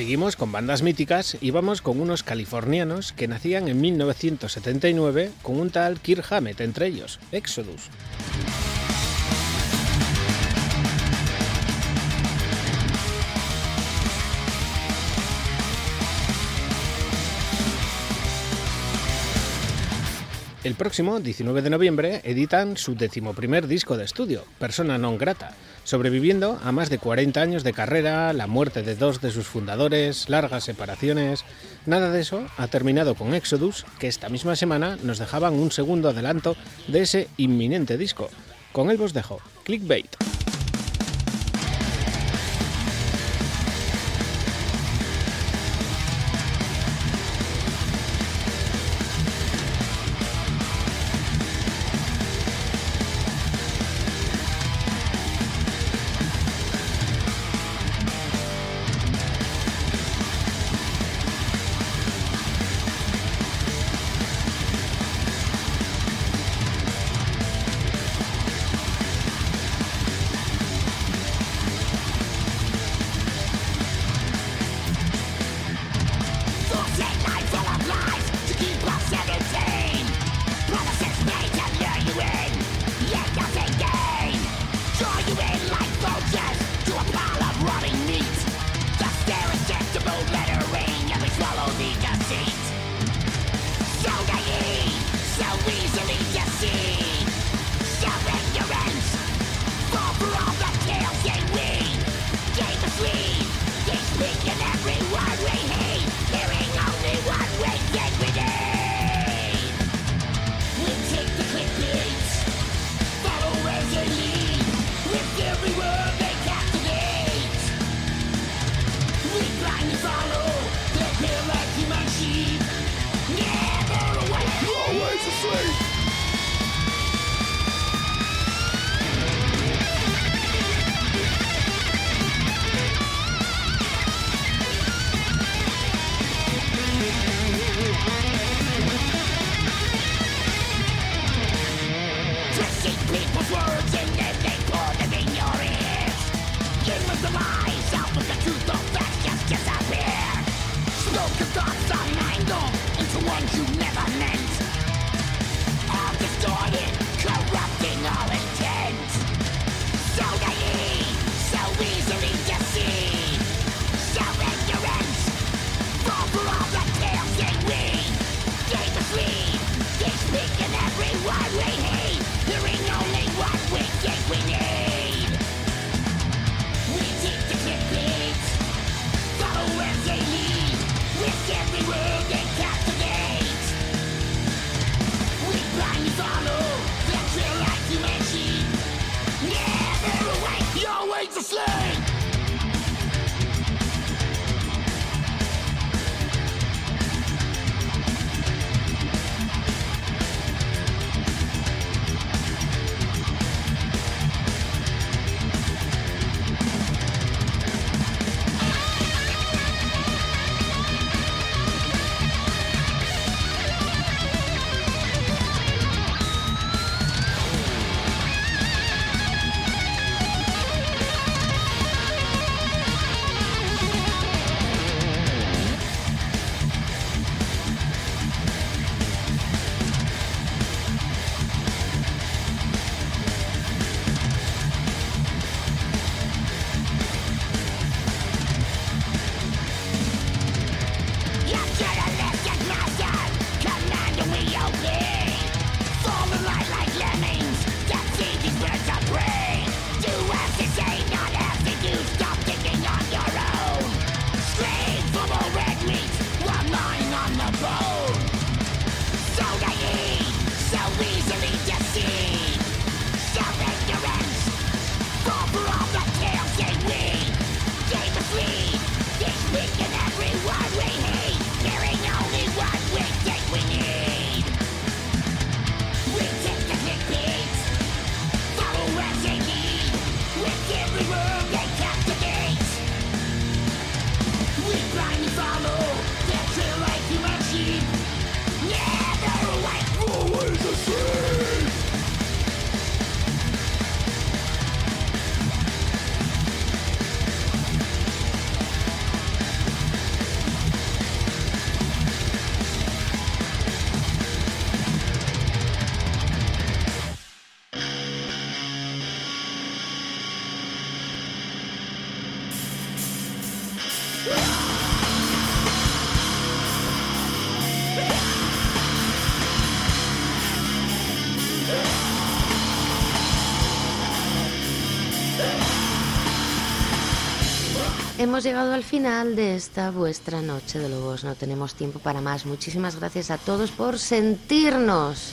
Seguimos con bandas míticas y vamos con unos californianos que nacían en 1979 con un tal Kirk Hammett entre ellos, Exodus. El próximo 19 de noviembre editan su decimoprimer disco de estudio, Persona non grata, sobreviviendo a más de 40 años de carrera, la muerte de dos de sus fundadores, largas separaciones. Nada de eso ha terminado con Exodus, que esta misma semana nos dejaban un segundo adelanto de ese inminente disco. Con él vos dejo, Clickbait. Hemos llegado al final de esta vuestra noche de lobos. No tenemos tiempo para más. Muchísimas gracias a todos por sentirnos.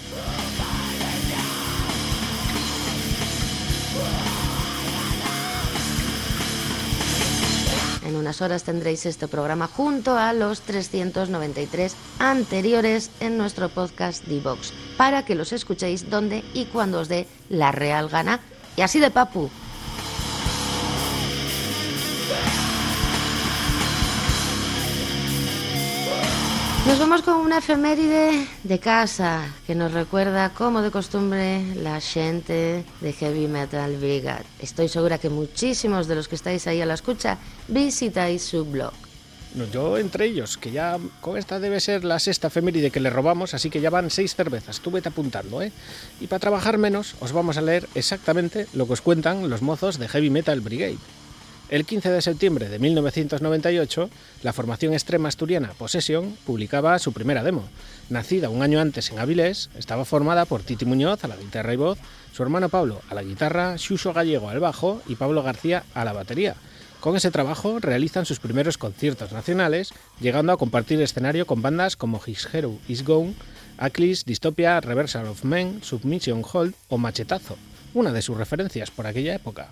En unas horas tendréis este programa junto a los 393 anteriores en nuestro podcast Divox para que los escuchéis donde y cuando os dé la real gana. Y así de papu. Nos vamos con una efeméride de casa que nos recuerda, como de costumbre, la gente de Heavy Metal Brigade. Estoy segura que muchísimos de los que estáis ahí a la escucha visitáis su blog. Yo entre ellos, que ya con esta debe ser la sexta efeméride que le robamos, así que ya van seis cervezas. Tú vete apuntando, ¿eh? Y para trabajar menos, os vamos a leer exactamente lo que os cuentan los mozos de Heavy Metal Brigade. El 15 de septiembre de 1998, la formación extrema asturiana Possession publicaba su primera demo. Nacida un año antes en Avilés, estaba formada por Titi Muñoz a la guitarra y voz, su hermano Pablo a la guitarra, Xuxo Gallego al bajo y Pablo García a la batería. Con ese trabajo realizan sus primeros conciertos nacionales, llegando a compartir escenario con bandas como His Hero Is Gone, Aclis, Dystopia, Reversal of Men, Submission Hold o Machetazo, una de sus referencias por aquella época.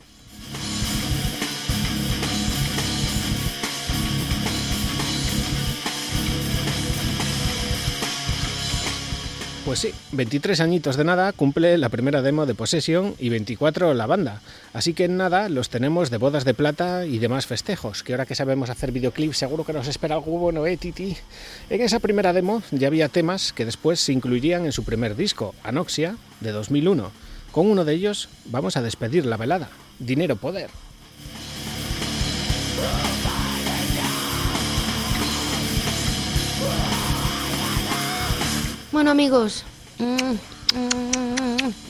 Pues sí, 23 añitos de nada cumple la primera demo de Possession y 24 la banda. Así que en nada los tenemos de bodas de plata y demás festejos, que ahora que sabemos hacer videoclips seguro que nos espera algo bueno, ¿eh, Titi? En esa primera demo ya había temas que después se incluirían en su primer disco, Anoxia, de 2001. Con uno de ellos vamos a despedir la velada, Dinero Poder. Bueno amigos,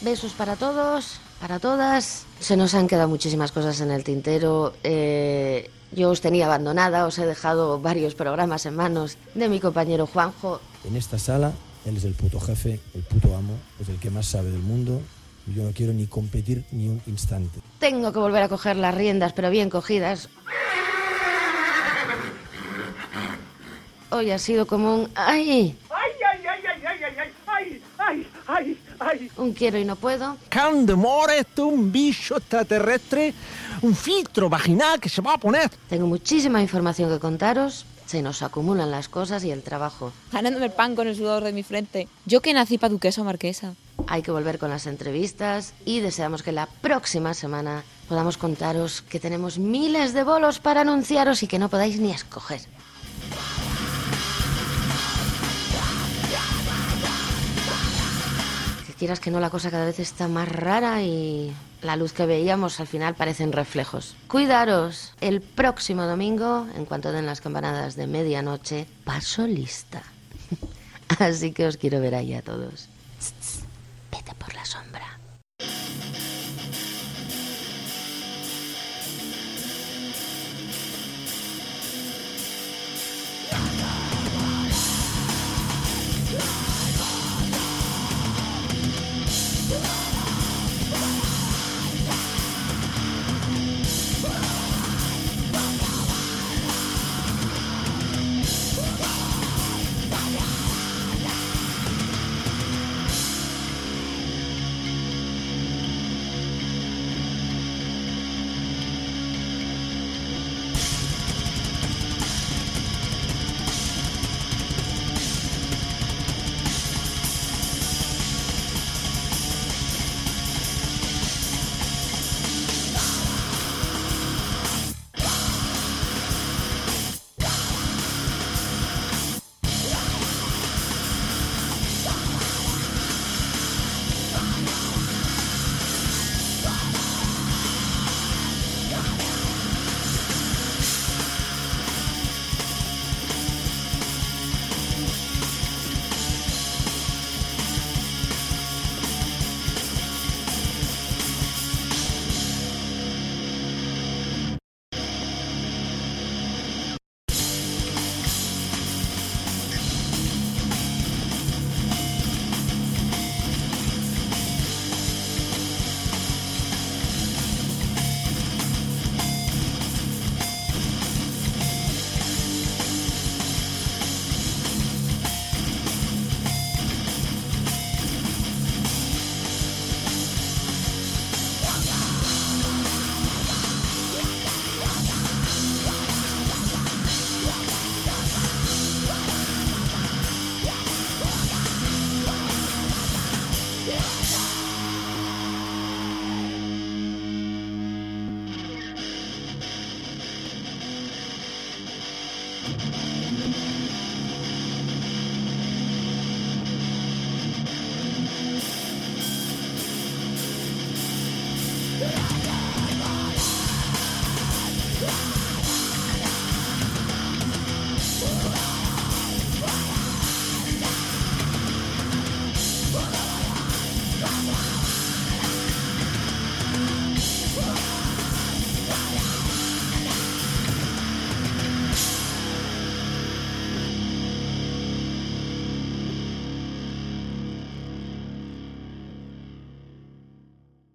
besos para todos, para todas. Se nos han quedado muchísimas cosas en el tintero. Eh, yo os tenía abandonada, os he dejado varios programas en manos de mi compañero Juanjo. En esta sala, él es el puto jefe, el puto amo, es el que más sabe del mundo. Yo no quiero ni competir ni un instante. Tengo que volver a coger las riendas, pero bien cogidas. Hoy ha sido como un... ¡Ay! ¡Ay, ay, ay, ay, ay, ay, ay, ay, ay, ay! Un quiero y no puedo. Candemore, esto es un bicho extraterrestre, un filtro vaginal que se va a poner. Tengo muchísima información que contaros. Se nos acumulan las cosas y el trabajo. Ganándome el pan con el sudor de mi frente. Yo que nací para duquesa o marquesa. Hay que volver con las entrevistas y deseamos que la próxima semana podamos contaros que tenemos miles de bolos para anunciaros y que no podáis ni escoger. Quieras que no, la cosa cada vez está más rara y la luz que veíamos al final parecen reflejos. Cuidaros. El próximo domingo, en cuanto den las campanadas de medianoche, paso lista. (laughs) Así que os quiero ver ahí a todos. Vete por la sombra.